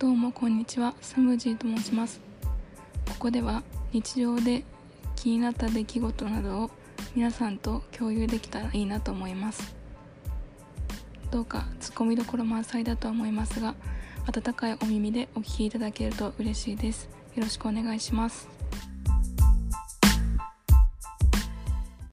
どうもこんにちは。スムージーと申します。ここでは日常で気になった出来事などを皆さんと共有できたらいいなと思います。どうかツッコミどころ満載だとは思いますが温かいお耳でお聞きいただけると嬉しいです。よろしくお願いします。